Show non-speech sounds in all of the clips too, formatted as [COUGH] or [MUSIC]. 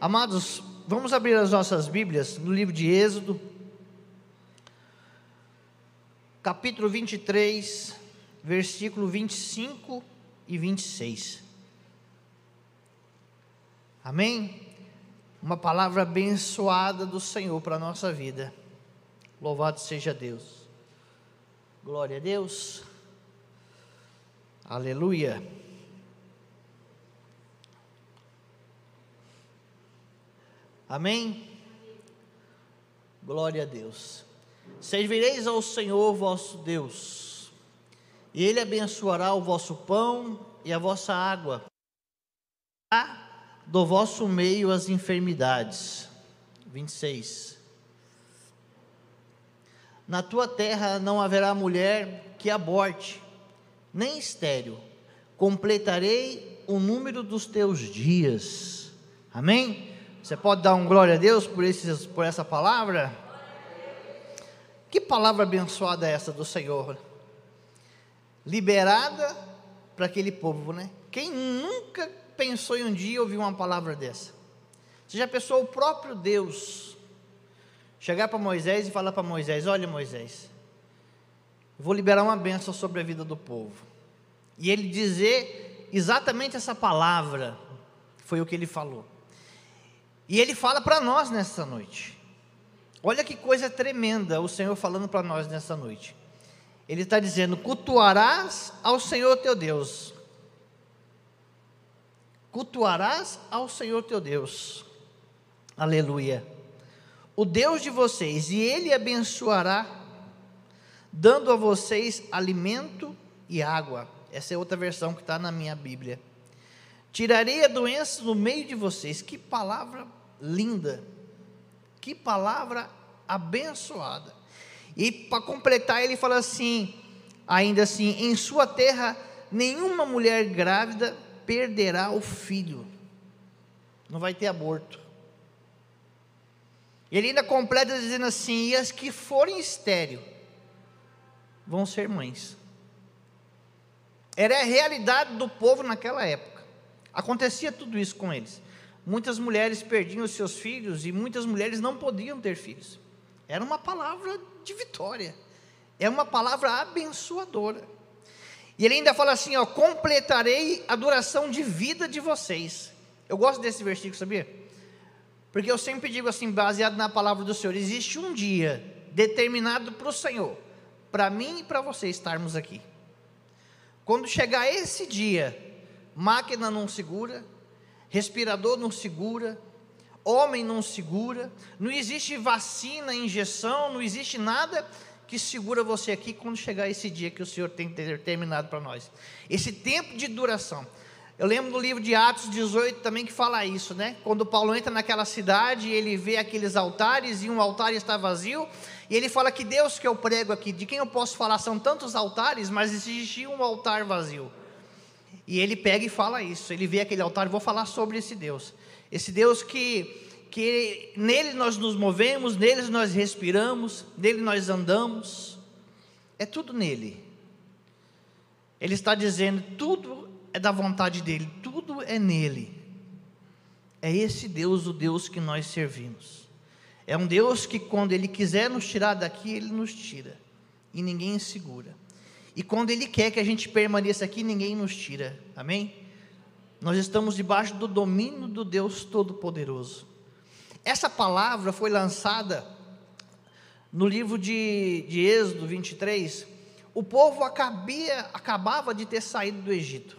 Amados, vamos abrir as nossas Bíblias no livro de Êxodo, capítulo 23, versículo 25 e 26. Amém? Uma palavra abençoada do Senhor para a nossa vida. Louvado seja Deus. Glória a Deus. Aleluia. Amém? Glória a Deus. Servireis ao Senhor vosso Deus, e Ele abençoará o vosso pão e a vossa água, do vosso meio as enfermidades. 26. Na tua terra não haverá mulher que aborte, nem estéril. Completarei o número dos teus dias. Amém? Você pode dar um glória a Deus por, esses, por essa palavra? Que palavra abençoada é essa do Senhor? Liberada para aquele povo, né? Quem nunca pensou em um dia ouvir uma palavra dessa? Você já pensou o próprio Deus chegar para Moisés e falar para Moisés: Olha, Moisés, vou liberar uma bênção sobre a vida do povo. E ele dizer exatamente essa palavra, foi o que ele falou. E ele fala para nós nessa noite. Olha que coisa tremenda o Senhor falando para nós nessa noite. Ele está dizendo: cultuarás ao Senhor teu Deus. Cultuarás ao Senhor teu Deus. Aleluia. O Deus de vocês, e Ele abençoará, dando a vocês alimento e água. Essa é outra versão que está na minha Bíblia. Tirarei a doença no meio de vocês. Que palavra linda. Que palavra abençoada. E para completar, ele fala assim, ainda assim, em sua terra nenhuma mulher grávida perderá o filho. Não vai ter aborto. Ele ainda completa dizendo assim: e as que forem estéreo vão ser mães. Era a realidade do povo naquela época. Acontecia tudo isso com eles. Muitas mulheres perdiam os seus filhos e muitas mulheres não podiam ter filhos. Era uma palavra de vitória. É uma palavra abençoadora. E ele ainda fala assim: ó, completarei a duração de vida de vocês. Eu gosto desse versículo, sabia? Porque eu sempre digo assim, baseado na palavra do Senhor: existe um dia determinado para o Senhor, para mim e para você estarmos aqui. Quando chegar esse dia, máquina não segura, respirador não segura, homem não segura, não existe vacina, injeção, não existe nada que segura você aqui quando chegar esse dia que o Senhor tem determinado para nós. Esse tempo de duração. Eu lembro do livro de Atos 18 também que fala isso, né? Quando Paulo entra naquela cidade, ele vê aqueles altares e um altar está vazio, e ele fala que Deus que eu prego aqui, de quem eu posso falar, são tantos altares, mas existia um altar vazio. E ele pega e fala isso. Ele vê aquele altar, vou falar sobre esse Deus. Esse Deus que, que nele nós nos movemos, nele nós respiramos, nele nós andamos. É tudo nele. Ele está dizendo, tudo é da vontade dele, tudo é nele. É esse Deus, o Deus que nós servimos. É um Deus que, quando Ele quiser nos tirar daqui, Ele nos tira. E ninguém segura. E quando Ele quer que a gente permaneça aqui, ninguém nos tira. Amém? Nós estamos debaixo do domínio do Deus Todo-Poderoso. Essa palavra foi lançada no livro de, de Êxodo 23. O povo acabia, acabava de ter saído do Egito.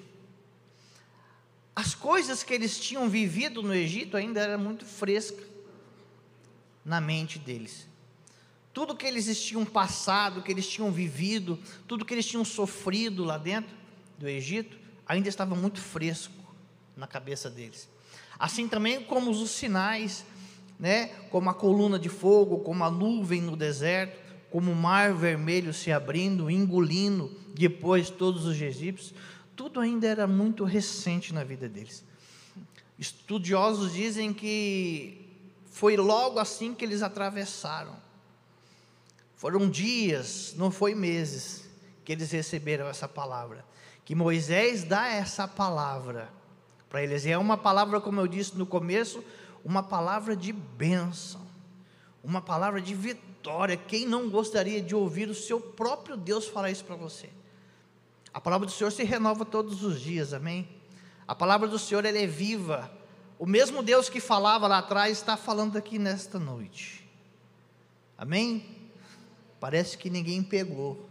As coisas que eles tinham vivido no Egito ainda eram muito frescas na mente deles. Tudo que eles tinham passado, que eles tinham vivido, tudo que eles tinham sofrido lá dentro do Egito, ainda estava muito fresco na cabeça deles. Assim também como os sinais, né, como a coluna de fogo, como a nuvem no deserto, como o mar vermelho se abrindo, engolindo depois todos os egípcios, tudo ainda era muito recente na vida deles. Estudiosos dizem que foi logo assim que eles atravessaram foram dias, não foi meses, que eles receberam essa palavra. Que Moisés dá essa palavra para eles. E é uma palavra, como eu disse no começo, uma palavra de bênção, uma palavra de vitória. Quem não gostaria de ouvir o seu próprio Deus falar isso para você? A palavra do Senhor se renova todos os dias, amém? A palavra do Senhor ela é viva. O mesmo Deus que falava lá atrás está falando aqui nesta noite. Amém? Parece que ninguém pegou.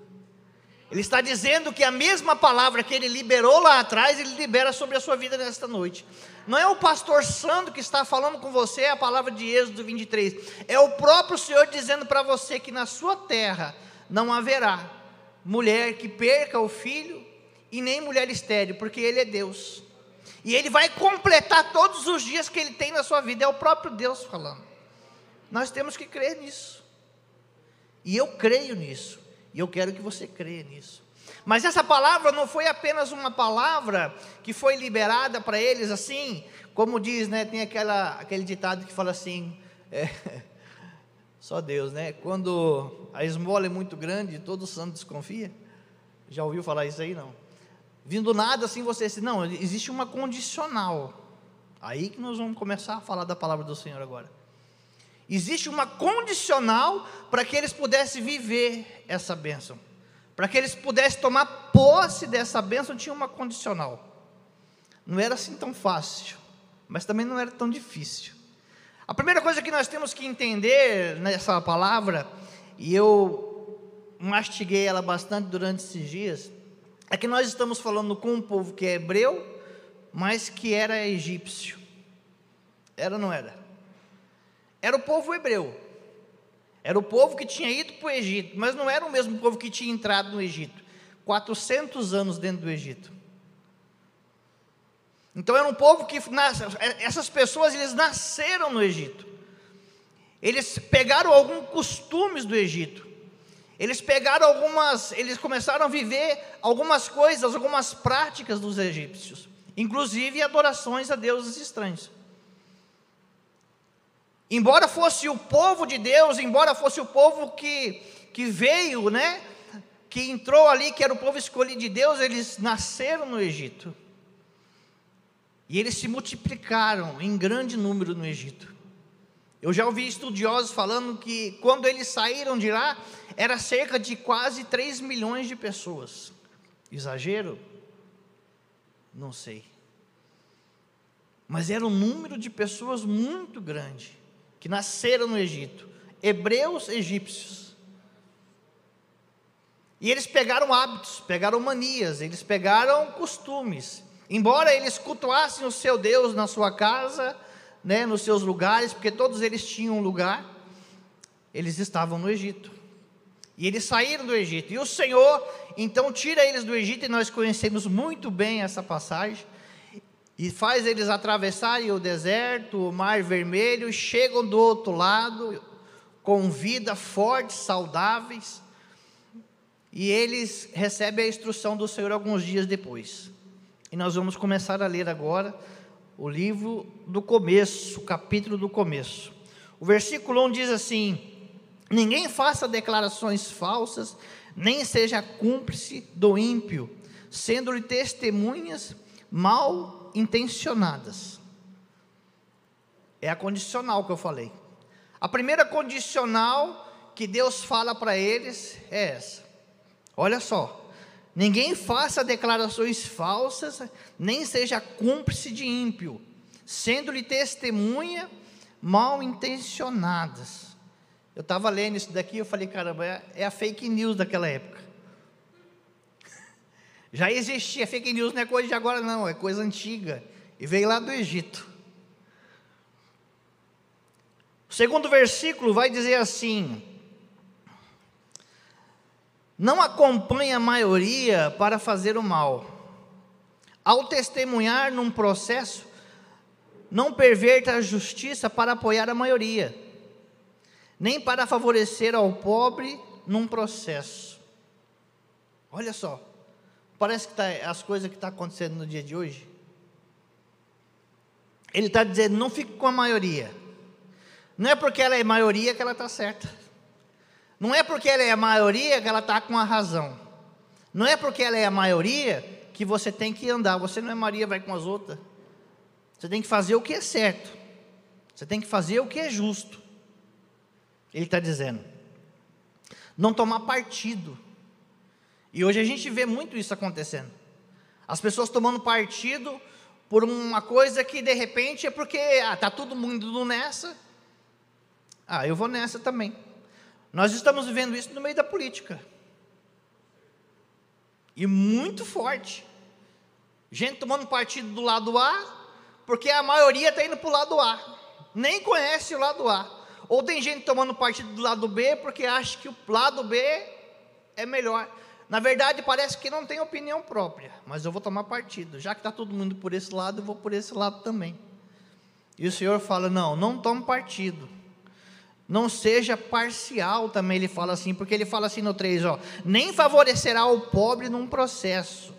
Ele está dizendo que a mesma palavra que ele liberou lá atrás, ele libera sobre a sua vida nesta noite. Não é o pastor Sandro que está falando com você a palavra de Êxodo 23. É o próprio Senhor dizendo para você que na sua terra não haverá mulher que perca o filho e nem mulher estéril, porque Ele é Deus. E Ele vai completar todos os dias que Ele tem na sua vida. É o próprio Deus falando. Nós temos que crer nisso. E eu creio nisso. E eu quero que você creia nisso. Mas essa palavra não foi apenas uma palavra que foi liberada para eles assim, como diz, né? Tem aquela, aquele ditado que fala assim: [LAUGHS] é, só Deus, né? Quando a esmola é muito grande, todo santo desconfia. Já ouviu falar isso aí? Não. Vindo nada assim, você diz: não, existe uma condicional. Aí que nós vamos começar a falar da palavra do Senhor agora. Existe uma condicional para que eles pudessem viver essa bênção. Para que eles pudessem tomar posse dessa bênção, tinha uma condicional. Não era assim tão fácil, mas também não era tão difícil. A primeira coisa que nós temos que entender nessa palavra, e eu mastiguei ela bastante durante esses dias, é que nós estamos falando com um povo que é hebreu, mas que era egípcio. Era ou não era? Era o povo hebreu. Era o povo que tinha ido para o Egito, mas não era o mesmo povo que tinha entrado no Egito. 400 anos dentro do Egito. Então era um povo que essas pessoas eles nasceram no Egito. Eles pegaram alguns costumes do Egito. Eles pegaram algumas, eles começaram a viver algumas coisas, algumas práticas dos egípcios, inclusive adorações a deuses estranhos. Embora fosse o povo de Deus, embora fosse o povo que, que veio, né? Que entrou ali, que era o povo escolhido de Deus, eles nasceram no Egito. E eles se multiplicaram em grande número no Egito. Eu já ouvi estudiosos falando que quando eles saíram de lá, era cerca de quase 3 milhões de pessoas. Exagero? Não sei. Mas era um número de pessoas muito grande que nasceram no Egito, hebreus egípcios. E eles pegaram hábitos, pegaram manias, eles pegaram costumes. Embora eles cultuassem o seu Deus na sua casa, né, nos seus lugares, porque todos eles tinham um lugar, eles estavam no Egito. E eles saíram do Egito. E o Senhor, então, tira eles do Egito, e nós conhecemos muito bem essa passagem e faz eles atravessarem o deserto, o mar vermelho, chegam do outro lado com vida fortes, saudáveis, e eles recebem a instrução do Senhor alguns dias depois. E nós vamos começar a ler agora o livro do começo, o capítulo do começo. O versículo 1 diz assim: Ninguém faça declarações falsas, nem seja cúmplice do ímpio, sendo-lhe testemunhas mal intencionadas. É a condicional que eu falei. A primeira condicional que Deus fala para eles é essa. Olha só. Ninguém faça declarações falsas, nem seja cúmplice de ímpio, sendo-lhe testemunha mal intencionadas. Eu estava lendo isso daqui, eu falei, caramba, é, é a fake news daquela época. Já existia, fake news não é coisa de agora, não, é coisa antiga. E veio lá do Egito. O segundo versículo vai dizer assim: Não acompanhe a maioria para fazer o mal. Ao testemunhar num processo, não perverta a justiça para apoiar a maioria, nem para favorecer ao pobre num processo. Olha só. Parece que tá, as coisas que estão tá acontecendo no dia de hoje. Ele está dizendo: não fique com a maioria. Não é porque ela é maioria que ela está certa. Não é porque ela é a maioria que ela está com a razão. Não é porque ela é a maioria que você tem que andar. Você não é Maria, vai com as outras. Você tem que fazer o que é certo. Você tem que fazer o que é justo. Ele está dizendo. Não tomar partido. E hoje a gente vê muito isso acontecendo. As pessoas tomando partido por uma coisa que de repente é porque ah, tá todo mundo nessa. Ah, eu vou nessa também. Nós estamos vivendo isso no meio da política. E muito forte. Gente tomando partido do lado A, porque a maioria está indo para o lado A. Nem conhece o lado A. Ou tem gente tomando partido do lado B porque acha que o lado B é melhor. Na verdade, parece que não tem opinião própria, mas eu vou tomar partido. Já que está todo mundo por esse lado, eu vou por esse lado também. E o Senhor fala: não, não tome partido. Não seja parcial, também ele fala assim, porque ele fala assim no 3, ó, nem favorecerá o pobre num processo.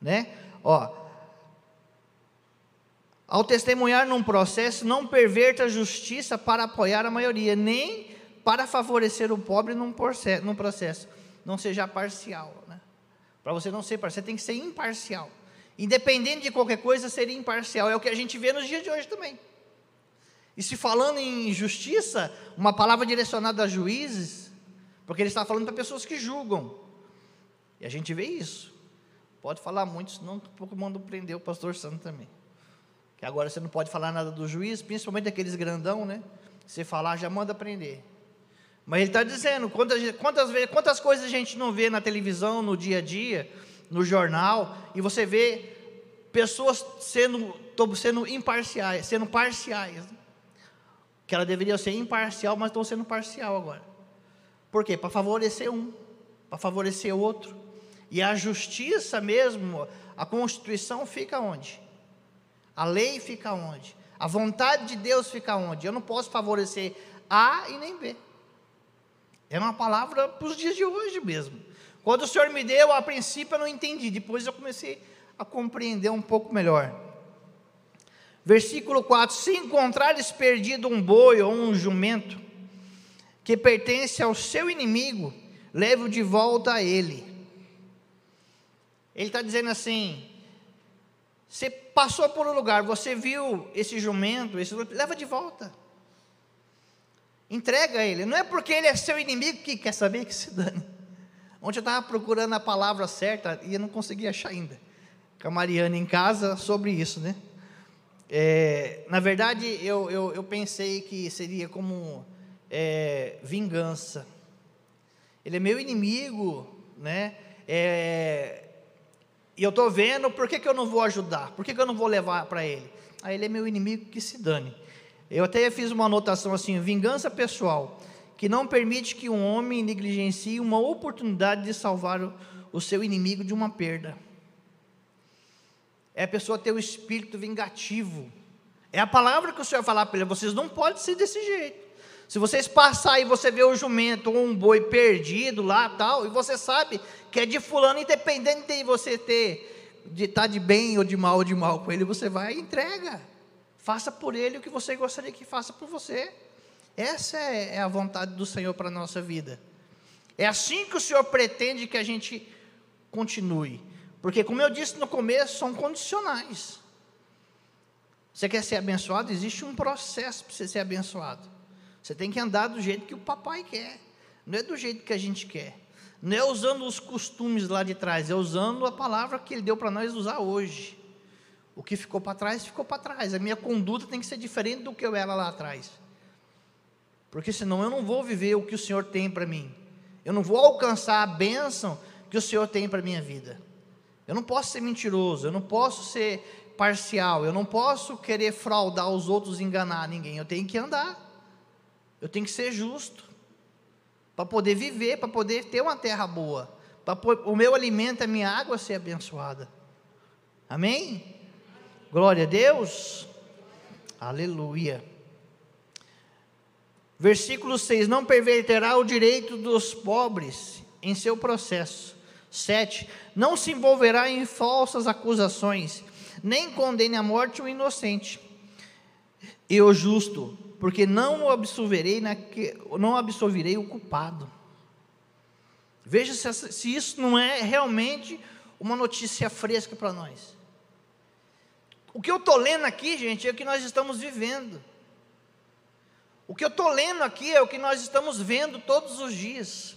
Né? Ó, ao testemunhar num processo, não perverta a justiça para apoiar a maioria, nem para favorecer o pobre num processo. Não seja parcial. Né? Para você não ser parcial, você tem que ser imparcial. Independente de qualquer coisa, ser imparcial. É o que a gente vê nos dias de hoje também. E se falando em justiça, uma palavra direcionada a juízes, porque ele está falando para pessoas que julgam. E a gente vê isso. Pode falar muito, senão pouco manda prender o pastor Santo também. Que agora você não pode falar nada do juiz, principalmente aqueles grandão, né? Você falar já manda prender. Mas ele está dizendo, quantas, quantas, quantas coisas a gente não vê na televisão, no dia a dia, no jornal, e você vê pessoas sendo, sendo imparciais, sendo parciais. Que ela deveria ser imparcial, mas estão sendo parcial agora. Por quê? Para favorecer um, para favorecer o outro. E a justiça mesmo, a Constituição fica onde? A lei fica onde? A vontade de Deus fica onde? Eu não posso favorecer A e nem B. É uma palavra para os dias de hoje mesmo. Quando o Senhor me deu, a princípio eu não entendi, depois eu comecei a compreender um pouco melhor. Versículo 4: Se encontrares perdido um boi ou um jumento que pertence ao seu inimigo, leve-o de volta a ele. Ele está dizendo assim: você passou por um lugar, você viu esse jumento, esse leva de volta. Entrega ele. Não é porque ele é seu inimigo que quer saber que se dane. Ontem eu estava procurando a palavra certa e eu não consegui achar ainda. Com a Mariana em casa sobre isso, né? É, na verdade, eu, eu, eu, pensei que seria como é, vingança. Ele é meu inimigo, né? É, e eu estou vendo, por que, que eu não vou ajudar? Por que, que eu não vou levar para ele? Aí ele é meu inimigo, que se dane. Eu até fiz uma anotação assim: vingança pessoal, que não permite que um homem negligencie uma oportunidade de salvar o, o seu inimigo de uma perda. É a pessoa ter o espírito vingativo. É a palavra que o Senhor falar para ele: vocês não podem ser desse jeito. Se vocês passarem e você vê o jumento ou um boi perdido lá tal, e você sabe que é de fulano, independente de você ter, de estar tá de bem ou de mal ou de mal com ele, você vai e entrega. Faça por ele o que você gostaria que faça por você. Essa é, é a vontade do Senhor para a nossa vida. É assim que o Senhor pretende que a gente continue. Porque, como eu disse no começo, são condicionais. Você quer ser abençoado? Existe um processo para você ser abençoado. Você tem que andar do jeito que o papai quer, não é do jeito que a gente quer. Não é usando os costumes lá de trás, é usando a palavra que ele deu para nós usar hoje. O que ficou para trás, ficou para trás. A minha conduta tem que ser diferente do que eu era lá atrás. Porque senão eu não vou viver o que o Senhor tem para mim. Eu não vou alcançar a bênção que o Senhor tem para a minha vida. Eu não posso ser mentiroso, eu não posso ser parcial, eu não posso querer fraudar os outros, enganar ninguém. Eu tenho que andar. Eu tenho que ser justo para poder viver, para poder ter uma terra boa, para o meu alimento, a minha água ser abençoada. Amém? Glória a Deus. Aleluia. Versículo 6: Não perverterá o direito dos pobres em seu processo. 7. Não se envolverá em falsas acusações, nem condene à morte o inocente. E o justo porque não absolverei, não absolverei o culpado. Veja se, se isso não é realmente uma notícia fresca para nós. O que eu estou lendo aqui, gente, é o que nós estamos vivendo. O que eu estou lendo aqui é o que nós estamos vendo todos os dias.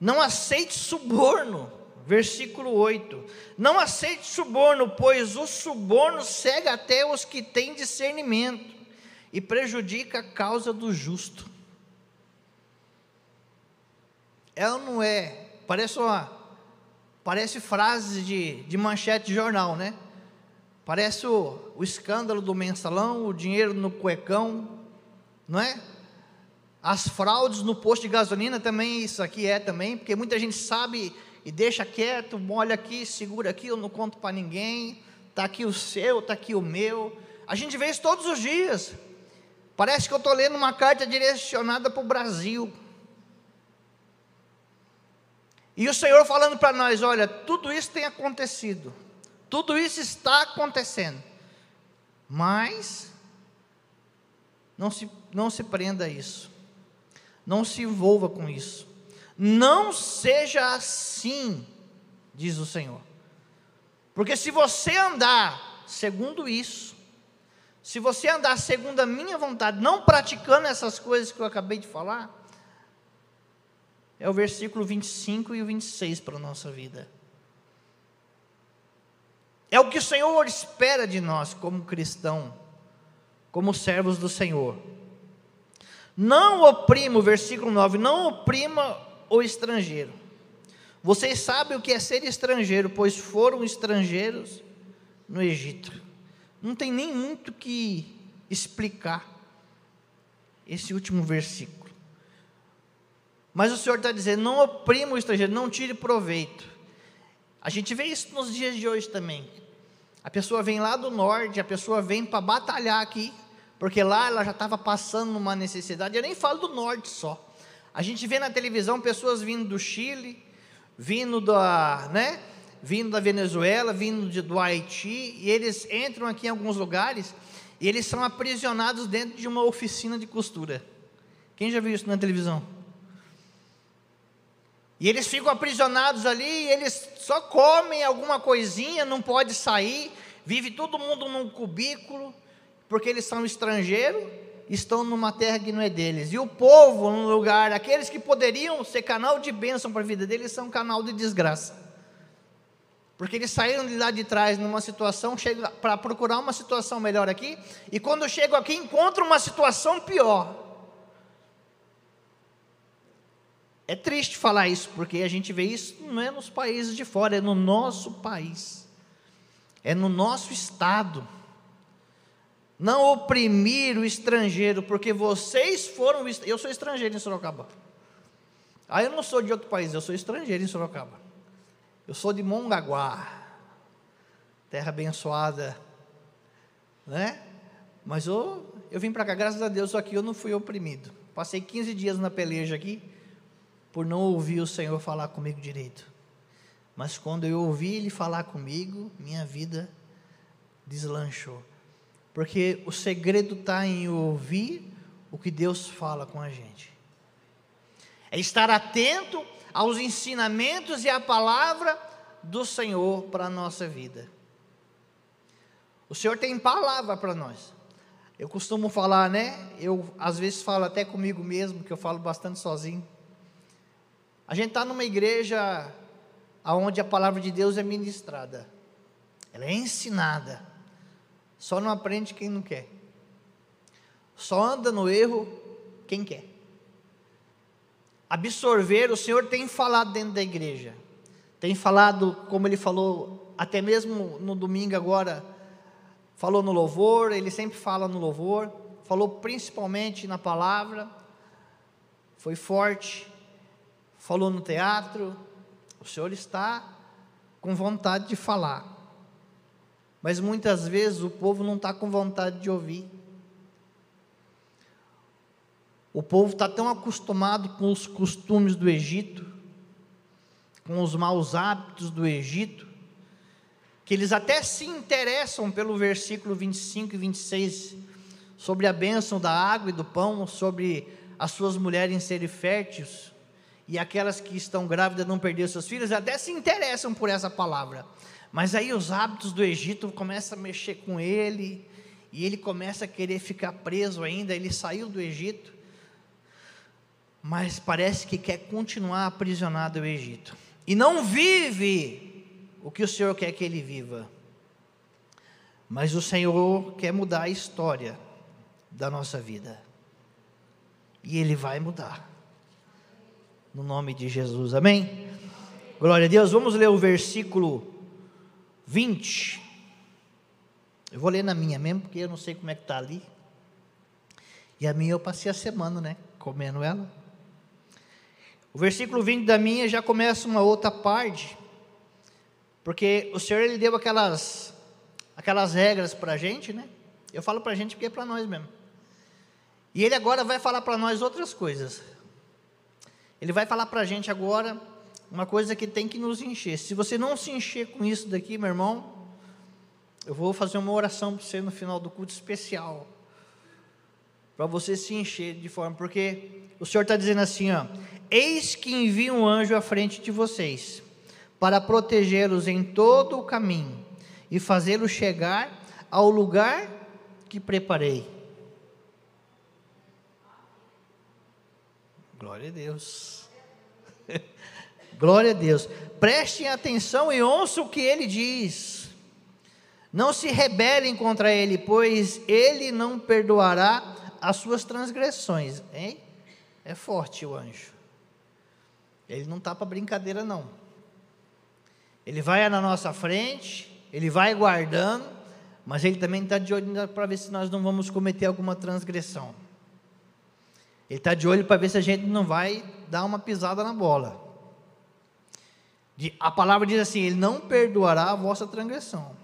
Não aceite suborno, versículo 8. Não aceite suborno, pois o suborno cega até os que têm discernimento e prejudica a causa do justo. Ela não é, parece uma, parece frase de, de manchete de jornal, né? Parece o, o escândalo do mensalão, o dinheiro no cuecão, não é? As fraudes no posto de gasolina também, isso aqui é também, porque muita gente sabe e deixa quieto, molha aqui, segura aqui, eu não conto para ninguém, está aqui o seu, está aqui o meu. A gente vê isso todos os dias. Parece que eu estou lendo uma carta direcionada para o Brasil. E o Senhor falando para nós: olha, tudo isso tem acontecido, tudo isso está acontecendo, mas não se, não se prenda a isso, não se envolva com isso, não seja assim, diz o Senhor, porque se você andar segundo isso, se você andar segundo a minha vontade, não praticando essas coisas que eu acabei de falar, é o versículo 25 e o 26 para a nossa vida. É o que o Senhor espera de nós como cristão, como servos do Senhor. Não oprima, o versículo 9, não oprima o estrangeiro. Vocês sabem o que é ser estrangeiro, pois foram estrangeiros no Egito. Não tem nem muito que explicar esse último versículo. Mas o Senhor está dizendo: não oprima o estrangeiro, não tire proveito. A gente vê isso nos dias de hoje também. A pessoa vem lá do norte, a pessoa vem para batalhar aqui, porque lá ela já estava passando uma necessidade. Eu nem falo do norte só. A gente vê na televisão pessoas vindo do Chile, vindo da, né, vindo da Venezuela, vindo de, do Haiti, e eles entram aqui em alguns lugares e eles são aprisionados dentro de uma oficina de costura. Quem já viu isso na televisão? E eles ficam aprisionados ali, eles só comem alguma coisinha, não pode sair, vive todo mundo num cubículo, porque eles são estrangeiros, estão numa terra que não é deles. E o povo, num lugar, aqueles que poderiam ser canal de bênção para a vida deles, são canal de desgraça. Porque eles saíram de lá de trás numa situação, para procurar uma situação melhor aqui, e quando chegam aqui encontram uma situação pior. É triste falar isso, porque a gente vê isso não é nos países de fora, é no nosso país, é no nosso estado. Não oprimir o estrangeiro, porque vocês foram. Eu sou estrangeiro em Sorocaba. Ah, eu não sou de outro país, eu sou estrangeiro em Sorocaba. Eu sou de Mongaguá, terra abençoada, né? Mas eu, eu vim para cá, graças a Deus, aqui eu não fui oprimido. Passei 15 dias na peleja aqui, por não ouvir o Senhor falar comigo direito. Mas quando eu ouvi Ele falar comigo, minha vida deslanchou. Porque o segredo está em ouvir o que Deus fala com a gente. É estar atento aos ensinamentos e à palavra do Senhor para a nossa vida. O Senhor tem palavra para nós. Eu costumo falar, né? Eu às vezes falo até comigo mesmo, que eu falo bastante sozinho. A gente está numa igreja onde a palavra de Deus é ministrada, ela é ensinada, só não aprende quem não quer, só anda no erro quem quer. Absorver, o Senhor tem falado dentro da igreja, tem falado, como Ele falou, até mesmo no domingo agora, falou no louvor, Ele sempre fala no louvor, falou principalmente na palavra, foi forte, falou no teatro, o Senhor está com vontade de falar, mas muitas vezes o povo não está com vontade de ouvir. O povo está tão acostumado com os costumes do Egito, com os maus hábitos do Egito, que eles até se interessam pelo versículo 25 e 26 sobre a bênção da água e do pão, sobre as suas mulheres serem férteis, e aquelas que estão grávidas não perder seus filhos, até se interessam por essa palavra. Mas aí os hábitos do Egito começam a mexer com ele, e ele começa a querer ficar preso ainda. Ele saiu do Egito, mas parece que quer continuar aprisionado no Egito. E não vive o que o Senhor quer que ele viva. Mas o Senhor quer mudar a história da nossa vida. E Ele vai mudar. No nome de Jesus, amém? Glória a Deus. Vamos ler o versículo 20. Eu vou ler na minha mesmo, porque eu não sei como é que está ali. E a minha eu passei a semana, né? Comendo ela. O versículo 20 da minha já começa uma outra parte. Porque o Senhor ele deu aquelas aquelas regras para a gente, né? Eu falo para a gente porque é para nós mesmo. E ele agora vai falar para nós outras coisas. Ele vai falar para a gente agora uma coisa que tem que nos encher. Se você não se encher com isso daqui, meu irmão, eu vou fazer uma oração para você no final do culto especial. Para você se encher de forma, porque o Senhor está dizendo assim: ó, Eis que envio um anjo à frente de vocês, para protegê-los em todo o caminho e fazê-lo chegar ao lugar que preparei. Glória a Deus. [LAUGHS] Glória a Deus. Prestem atenção e ouçam o que ele diz. Não se rebelem contra ele, pois ele não perdoará as suas transgressões. Hein? É forte o anjo. Ele não está para brincadeira, não. Ele vai na nossa frente, ele vai guardando, mas ele também está de olho para ver se nós não vamos cometer alguma transgressão. Ele está de olho para ver se a gente não vai dar uma pisada na bola. A palavra diz assim: Ele não perdoará a vossa transgressão,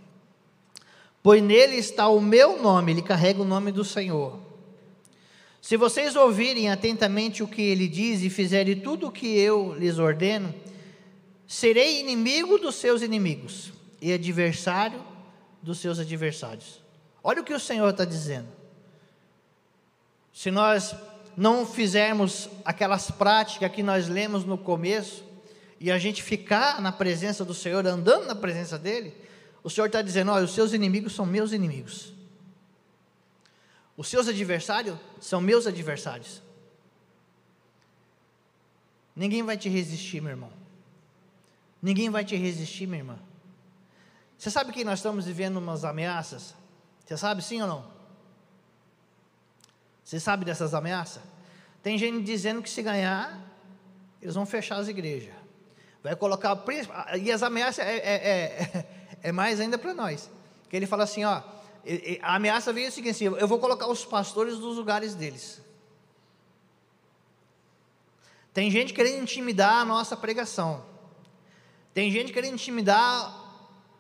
pois nele está o meu nome, ele carrega o nome do Senhor. Se vocês ouvirem atentamente o que ele diz e fizerem tudo o que eu lhes ordeno, serei inimigo dos seus inimigos e adversário dos seus adversários. Olha o que o Senhor está dizendo. Se nós não fizermos aquelas práticas que nós lemos no começo, e a gente ficar na presença do Senhor, andando na presença dEle, o Senhor está dizendo: olha, os seus inimigos são meus inimigos, os seus adversários são meus adversários. Ninguém vai te resistir, meu irmão. Ninguém vai te resistir, minha irmã. Você sabe que nós estamos vivendo umas ameaças? Você sabe sim ou não? Você sabe dessas ameaças? Tem gente dizendo que se ganhar, eles vão fechar as igrejas. Vai colocar príncipe. E as ameaças é, é, é, é mais ainda para nós. Que ele fala assim: ó, a ameaça veio o seguinte: assim, eu vou colocar os pastores nos lugares deles. Tem gente querendo intimidar a nossa pregação. Tem gente querendo intimidar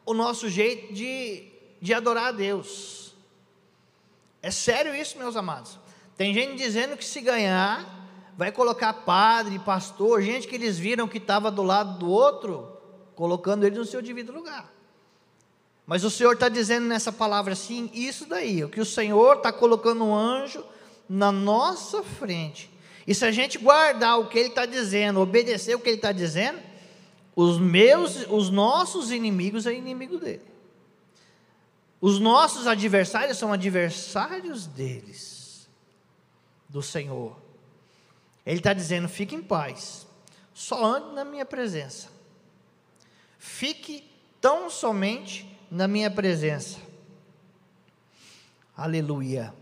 o nosso jeito de, de adorar a Deus. É sério isso, meus amados. Tem gente dizendo que se ganhar, vai colocar padre, pastor, gente que eles viram que estava do lado do outro, colocando ele no seu devido lugar. Mas o Senhor está dizendo nessa palavra assim, isso daí, o que o Senhor está colocando um anjo na nossa frente. E se a gente guardar o que Ele está dizendo, obedecer o que Ele está dizendo, os meus, os nossos inimigos é inimigo dele. Os nossos adversários são adversários deles, do Senhor. Ele está dizendo: fique em paz, só ande na minha presença. Fique tão somente na minha presença. Aleluia.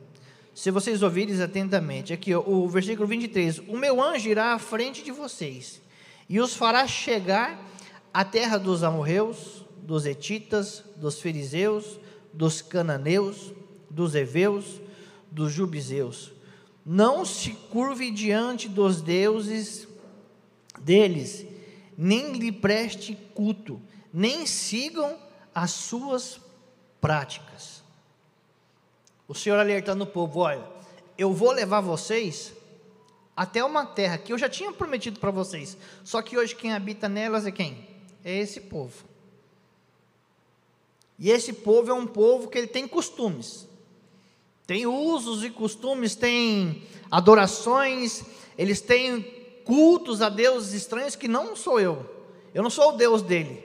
Se vocês ouvirem atentamente, aqui o versículo 23: O meu anjo irá à frente de vocês e os fará chegar à terra dos amorreus, dos etitas, dos fariseus, dos cananeus, dos heveus, dos jubizeus. Não se curve diante dos deuses deles, nem lhe preste culto, nem sigam as suas práticas. O Senhor alertando o povo: olha, eu vou levar vocês até uma terra que eu já tinha prometido para vocês. Só que hoje quem habita nelas é quem? É esse povo. E esse povo é um povo que ele tem costumes. Tem usos e costumes, tem adorações, eles têm cultos a deuses estranhos que não sou eu. Eu não sou o Deus dele.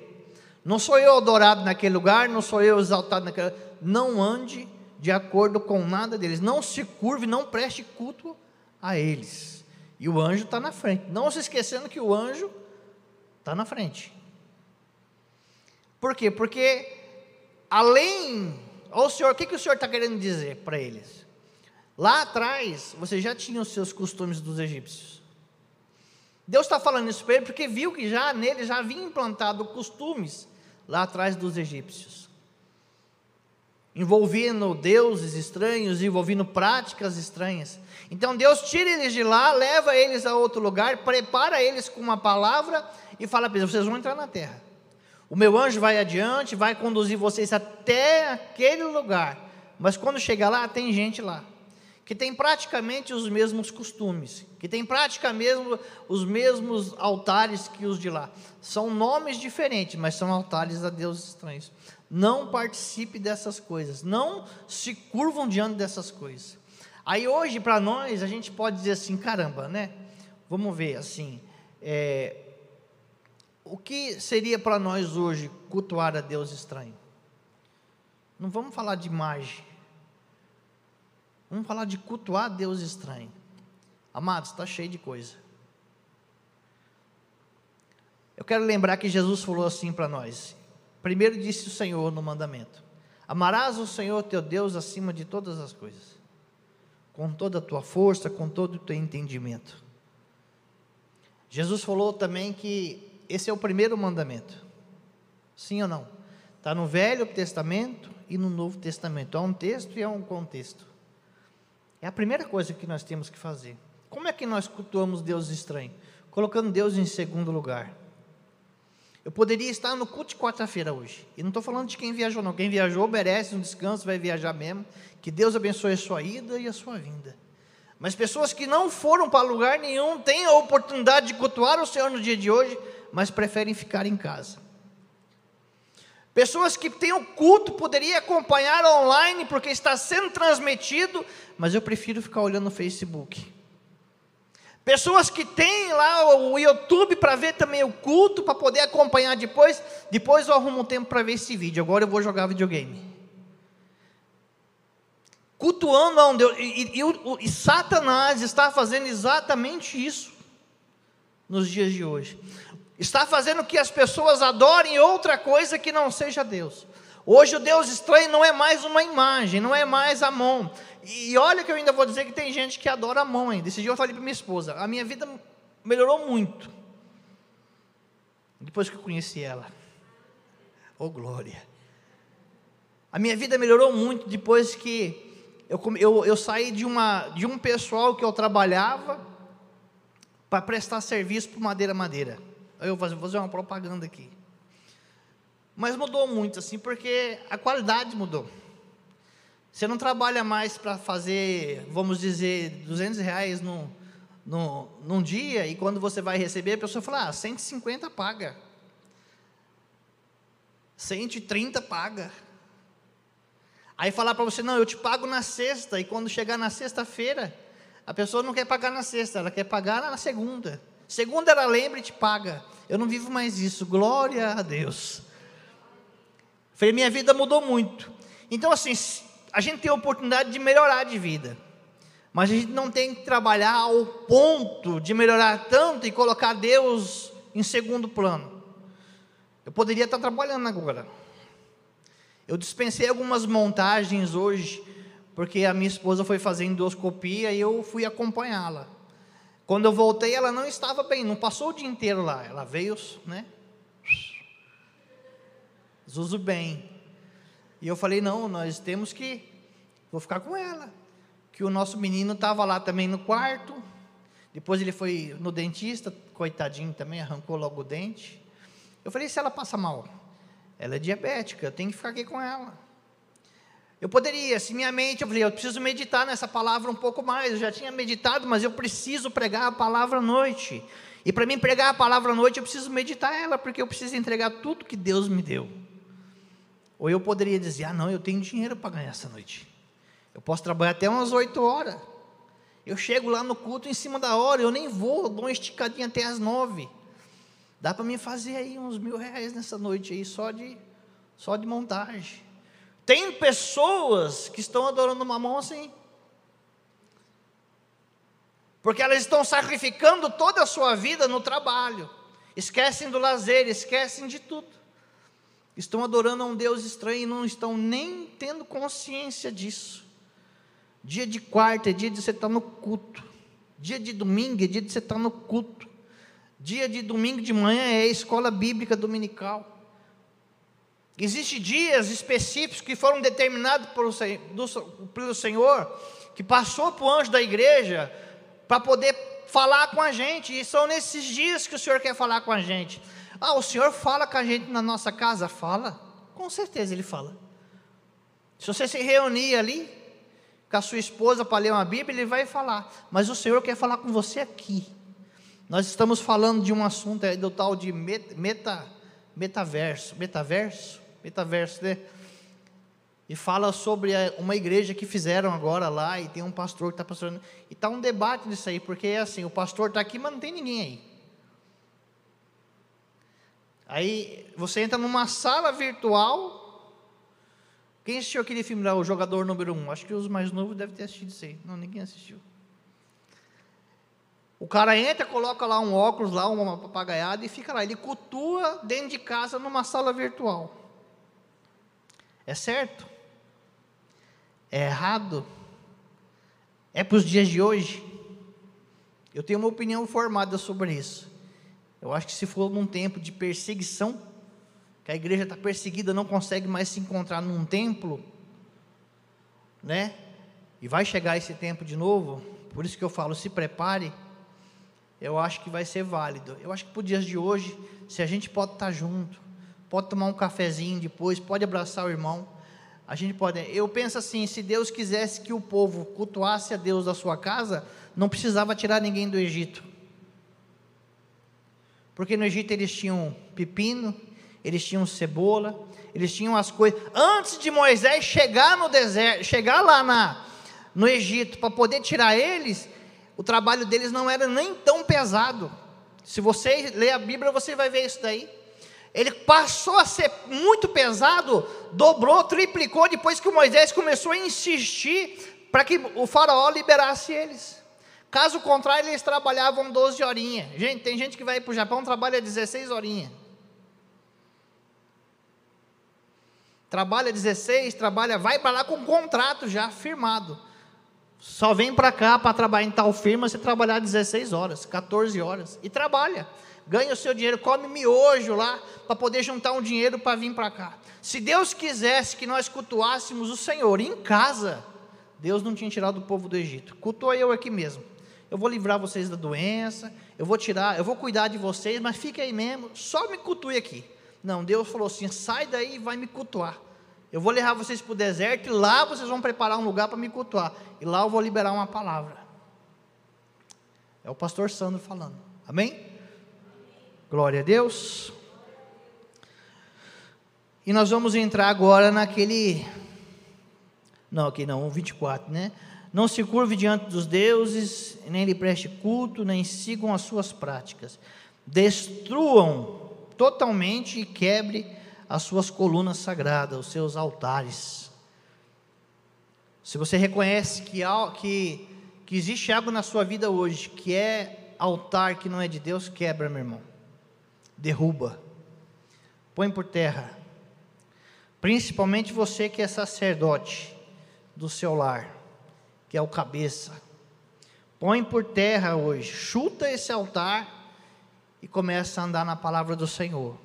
Não sou eu adorado naquele lugar, não sou eu exaltado naquele Não ande de acordo com nada deles. Não se curve, não preste culto a eles. E o anjo está na frente. Não se esquecendo que o anjo está na frente. Por quê? Porque além. O senhor, o que, que o senhor está querendo dizer para eles? Lá atrás, você já tinha os seus costumes dos egípcios. Deus está falando isso para ele porque viu que já nele já havia implantado costumes lá atrás dos egípcios, envolvendo deuses estranhos, envolvendo práticas estranhas. Então Deus tira eles de lá, leva eles a outro lugar, prepara eles com uma palavra e fala para eles: vocês vão entrar na terra. O meu anjo vai adiante, vai conduzir vocês até aquele lugar. Mas quando chegar lá, tem gente lá que tem praticamente os mesmos costumes, que tem praticamente os mesmos altares que os de lá. São nomes diferentes, mas são altares a deuses estranhos. Não participe dessas coisas, não se curvam diante dessas coisas. Aí hoje, para nós, a gente pode dizer assim: caramba, né? Vamos ver assim. É, o que seria para nós hoje cultuar a Deus estranho? Não vamos falar de imagem. Vamos falar de cultuar a Deus estranho. Amados, está cheio de coisa. Eu quero lembrar que Jesus falou assim para nós. Primeiro disse o Senhor no mandamento: Amarás o Senhor teu Deus acima de todas as coisas, com toda a tua força, com todo o teu entendimento. Jesus falou também que esse é o primeiro mandamento. Sim ou não? Está no Velho Testamento e no Novo Testamento. Há um texto e há um contexto. É a primeira coisa que nós temos que fazer. Como é que nós cultuamos Deus estranho? Colocando Deus em segundo lugar. Eu poderia estar no culto de quarta-feira hoje. E não estou falando de quem viajou, não. Quem viajou merece um descanso, vai viajar mesmo. Que Deus abençoe a sua ida e a sua vinda. Mas pessoas que não foram para lugar nenhum têm a oportunidade de cultuar o Senhor no dia de hoje, mas preferem ficar em casa. Pessoas que têm o culto poderia acompanhar online porque está sendo transmitido, mas eu prefiro ficar olhando no Facebook. Pessoas que têm lá o YouTube para ver também o culto, para poder acompanhar depois. Depois eu arrumo um tempo para ver esse vídeo. Agora eu vou jogar videogame. Cultuando a um Deus. E, e, e Satanás está fazendo exatamente isso nos dias de hoje está fazendo que as pessoas adorem outra coisa que não seja Deus. Hoje o Deus estranho não é mais uma imagem, não é mais a mão. E olha que eu ainda vou dizer que tem gente que adora a mão ainda. Esse dia eu falei para minha esposa, a minha vida melhorou muito. Depois que eu conheci ela. Oh glória. A minha vida melhorou muito depois que eu, eu, eu saí de, uma, de um pessoal que eu trabalhava para prestar serviço para Madeira Madeira. Eu vou fazer uma propaganda aqui. Mas mudou muito, assim, porque a qualidade mudou. Você não trabalha mais para fazer, vamos dizer, 200 reais num, num, num dia, e quando você vai receber, a pessoa fala, ah, 150 paga. 130 paga. Aí falar para você, não, eu te pago na sexta, e quando chegar na sexta-feira, a pessoa não quer pagar na sexta, ela quer pagar na segunda. Segunda ela lembra e te paga. Eu não vivo mais isso. Glória a Deus. Falei, minha vida mudou muito. Então, assim, a gente tem a oportunidade de melhorar de vida. Mas a gente não tem que trabalhar ao ponto de melhorar tanto e colocar Deus em segundo plano. Eu poderia estar trabalhando agora. Eu dispensei algumas montagens hoje, porque a minha esposa foi fazer endoscopia e eu fui acompanhá-la. Quando eu voltei, ela não estava bem, não passou o dia inteiro lá. Ela veio, né? Zuzu bem. E eu falei: não, nós temos que. Vou ficar com ela. Que o nosso menino estava lá também no quarto. Depois ele foi no dentista, coitadinho também, arrancou logo o dente. Eu falei: se ela passa mal, ela é diabética, eu tenho que ficar aqui com ela. Eu poderia, se minha mente, eu falei, eu preciso meditar nessa palavra um pouco mais. Eu já tinha meditado, mas eu preciso pregar a palavra à noite. E para mim pregar a palavra à noite, eu preciso meditar ela, porque eu preciso entregar tudo que Deus me deu. Ou eu poderia dizer, ah, não, eu tenho dinheiro para ganhar essa noite. Eu posso trabalhar até umas oito horas. Eu chego lá no culto em cima da hora, eu nem vou, dou uma esticadinha até as nove. Dá para mim fazer aí uns mil reais nessa noite aí, só de, só de montagem. Tem pessoas que estão adorando mamão assim. Porque elas estão sacrificando toda a sua vida no trabalho. Esquecem do lazer, esquecem de tudo. Estão adorando a um Deus estranho e não estão nem tendo consciência disso. Dia de quarta é dia de você estar no culto. Dia de domingo é dia de você estar no culto. Dia de domingo de manhã é a escola bíblica dominical. Existem dias específicos que foram determinados pelo, pelo Senhor, que passou para o anjo da igreja, para poder falar com a gente. E são nesses dias que o Senhor quer falar com a gente. Ah, o Senhor fala com a gente na nossa casa? Fala. Com certeza Ele fala. Se você se reunir ali com a sua esposa para ler uma Bíblia, Ele vai falar. Mas o Senhor quer falar com você aqui. Nós estamos falando de um assunto aí do tal de meta, metaverso, metaverso, metaverso, né? E fala sobre uma igreja que fizeram agora lá, e tem um pastor que está pastorando. E está um debate disso aí, porque é assim, o pastor está aqui, mas não tem ninguém aí. Aí você entra numa sala virtual. Quem assistiu aquele filme lá, O Jogador Número 1? Um? Acho que os mais novos devem ter assistido isso aí. Não, ninguém assistiu. O cara entra, coloca lá um óculos, lá uma papagaiada e fica lá. Ele cultua dentro de casa numa sala virtual. É certo? É errado? É para os dias de hoje? Eu tenho uma opinião formada sobre isso. Eu acho que se for num tempo de perseguição, que a igreja está perseguida, não consegue mais se encontrar num templo, né? E vai chegar esse tempo de novo, por isso que eu falo, se prepare eu acho que vai ser válido. Eu acho que para os dias de hoje, se a gente pode estar junto, pode tomar um cafezinho depois, pode abraçar o irmão, a gente pode. Eu penso assim: se Deus quisesse que o povo cultuasse a Deus da sua casa, não precisava tirar ninguém do Egito. Porque no Egito eles tinham pepino, eles tinham cebola, eles tinham as coisas. Antes de Moisés chegar no deserto, chegar lá na, no Egito para poder tirar eles, o trabalho deles não era nem tão pesado. Se você ler a Bíblia, você vai ver isso daí. Ele passou a ser muito pesado, dobrou, triplicou depois que Moisés começou a insistir para que o faraó liberasse eles. Caso contrário, eles trabalhavam 12 horinhas. Gente, tem gente que vai para o Japão trabalha 16 horinhas. Trabalha 16, trabalha, vai para lá com um contrato já firmado. Só vem para cá para trabalhar em tal firma se trabalhar 16 horas, 14 horas. E trabalha. Ganha o seu dinheiro, come miojo lá para poder juntar um dinheiro para vir para cá. Se Deus quisesse que nós cultuássemos o Senhor em casa, Deus não tinha tirado o povo do Egito. Cultua eu aqui mesmo. Eu vou livrar vocês da doença, eu vou tirar, eu vou cuidar de vocês, mas fica aí mesmo, só me cultue aqui. Não, Deus falou assim: sai daí e vai me cultuar. Eu vou levar vocês para o deserto e lá vocês vão preparar um lugar para me cultuar. E lá eu vou liberar uma palavra. É o pastor Sandro falando. Amém? Glória a Deus. E nós vamos entrar agora naquele. Não, aqui não, 24, né? Não se curve diante dos deuses, nem lhe preste culto, nem sigam as suas práticas. Destruam totalmente e quebre as suas colunas sagradas, os seus altares. Se você reconhece que, que, que existe algo na sua vida hoje que é altar que não é de Deus, quebra, meu irmão. Derruba. Põe por terra. Principalmente você que é sacerdote do seu lar, que é o cabeça. Põe por terra hoje. Chuta esse altar e começa a andar na palavra do Senhor.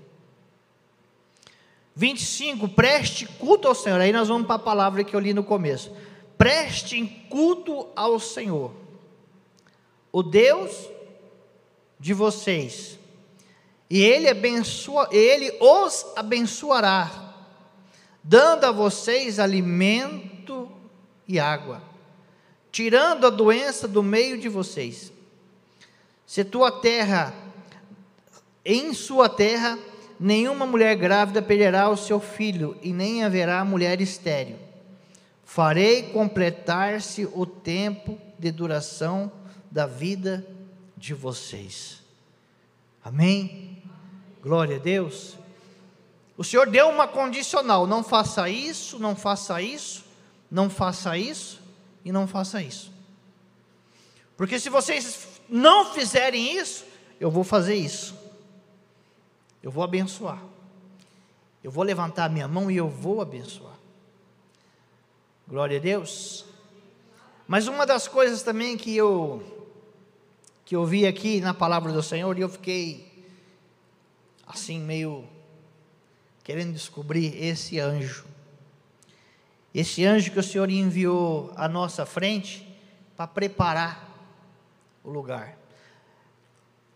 25, preste culto ao Senhor. Aí nós vamos para a palavra que eu li no começo. Preste culto ao Senhor, o Deus de vocês, e Ele, abençoa, Ele os abençoará, dando a vocês alimento e água, tirando a doença do meio de vocês. Se tua terra, em sua terra, nenhuma mulher grávida perderá o seu filho, e nem haverá mulher estéril. Farei completar-se o tempo de duração da vida de vocês. Amém? Glória a Deus. O Senhor deu uma condicional: não faça isso, não faça isso, não faça isso e não faça isso. Porque se vocês não fizerem isso, eu vou fazer isso. Eu vou abençoar. Eu vou levantar minha mão e eu vou abençoar. Glória a Deus. Mas uma das coisas também que eu que eu vi aqui na palavra do Senhor e eu fiquei assim meio querendo descobrir esse anjo. Esse anjo que o Senhor enviou à nossa frente para preparar o lugar.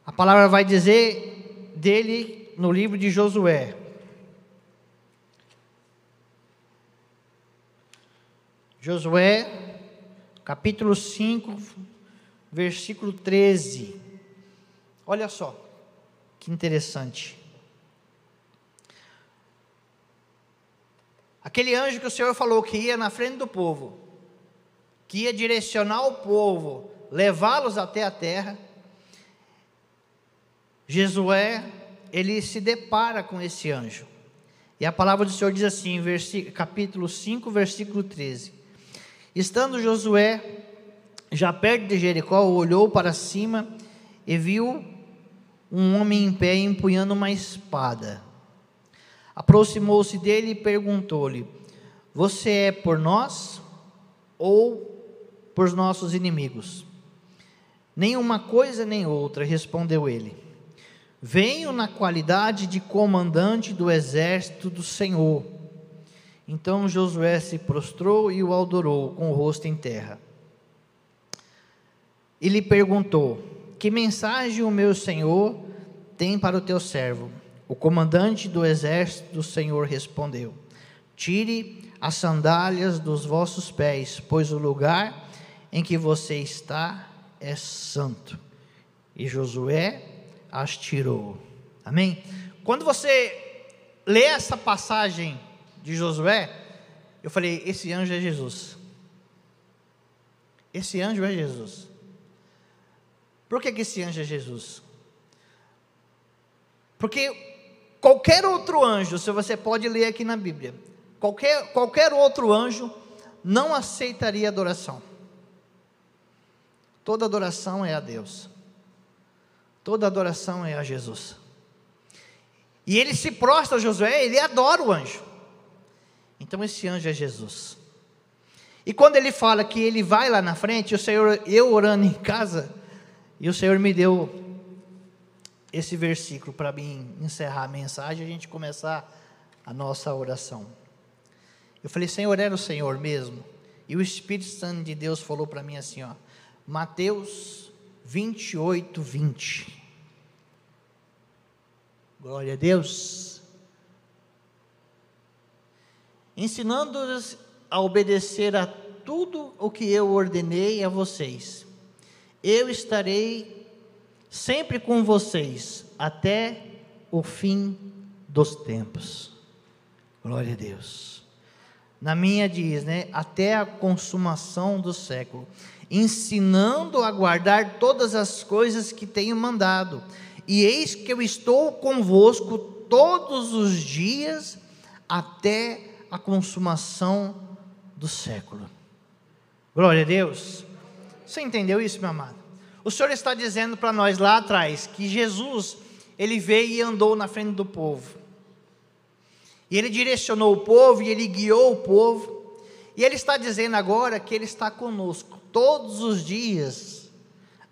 A palavra vai dizer dele no livro de Josué. Josué, capítulo 5, versículo 13. Olha só, que interessante. Aquele anjo que o Senhor falou que ia na frente do povo, que ia direcionar o povo, levá-los até a terra, Josué, ele se depara com esse anjo. E a palavra do Senhor diz assim, capítulo 5, versículo 13: Estando Josué já perto de Jericó, olhou para cima e viu um homem em pé empunhando uma espada. Aproximou-se dele e perguntou-lhe: Você é por nós ou por nossos inimigos? Nenhuma coisa nem outra, respondeu ele. Venho na qualidade de comandante do exército do Senhor. Então Josué se prostrou e o adorou com o rosto em terra. E lhe perguntou: Que mensagem o meu senhor tem para o teu servo? O comandante do exército do Senhor respondeu: Tire as sandálias dos vossos pés, pois o lugar em que você está é santo. E Josué as tirou. Amém? Quando você lê essa passagem de Josué, eu falei: esse anjo é Jesus. Esse anjo é Jesus. Por que, que esse anjo é Jesus? Porque qualquer outro anjo, se você pode ler aqui na Bíblia, qualquer, qualquer outro anjo não aceitaria adoração. Toda adoração é a Deus. Toda adoração é a Jesus. E ele se prostra a Josué, ele adora o anjo. Então esse anjo é Jesus. E quando ele fala que ele vai lá na frente, o Senhor, eu orando em casa, e o Senhor me deu esse versículo para mim encerrar a mensagem a gente começar a nossa oração. Eu falei, Senhor, era o Senhor mesmo? E o Espírito Santo de Deus falou para mim assim, ó, Mateus 28, 20. Glória a Deus. Ensinando-os a obedecer a tudo o que eu ordenei a vocês eu estarei sempre com vocês até o fim dos tempos. Glória a Deus. Na minha diz, né, até a consumação do século, ensinando a guardar todas as coisas que tenho mandado. E eis que eu estou convosco todos os dias até a consumação do século. Glória a Deus. Você entendeu isso, meu amado? O Senhor está dizendo para nós lá atrás que Jesus, ele veio e andou na frente do povo. E ele direcionou o povo e ele guiou o povo. E ele está dizendo agora que ele está conosco todos os dias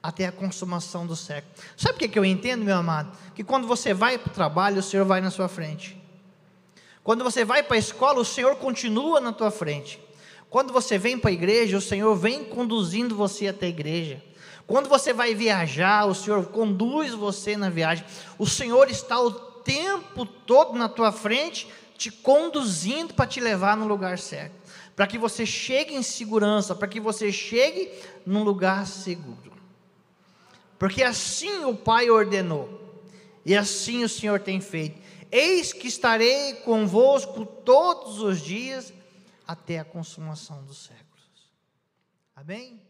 até a consumação do século. Sabe o que, que eu entendo, meu amado? Que quando você vai para o trabalho, o Senhor vai na sua frente. Quando você vai para a escola, o Senhor continua na tua frente. Quando você vem para a igreja, o Senhor vem conduzindo você até a igreja. Quando você vai viajar, o Senhor conduz você na viagem. O Senhor está o tempo todo na tua frente, te conduzindo para te levar no lugar certo. Para que você chegue em segurança, para que você chegue num lugar seguro. Porque assim o Pai ordenou, e assim o Senhor tem feito. Eis que estarei convosco todos os dias até a consumação dos séculos. Amém?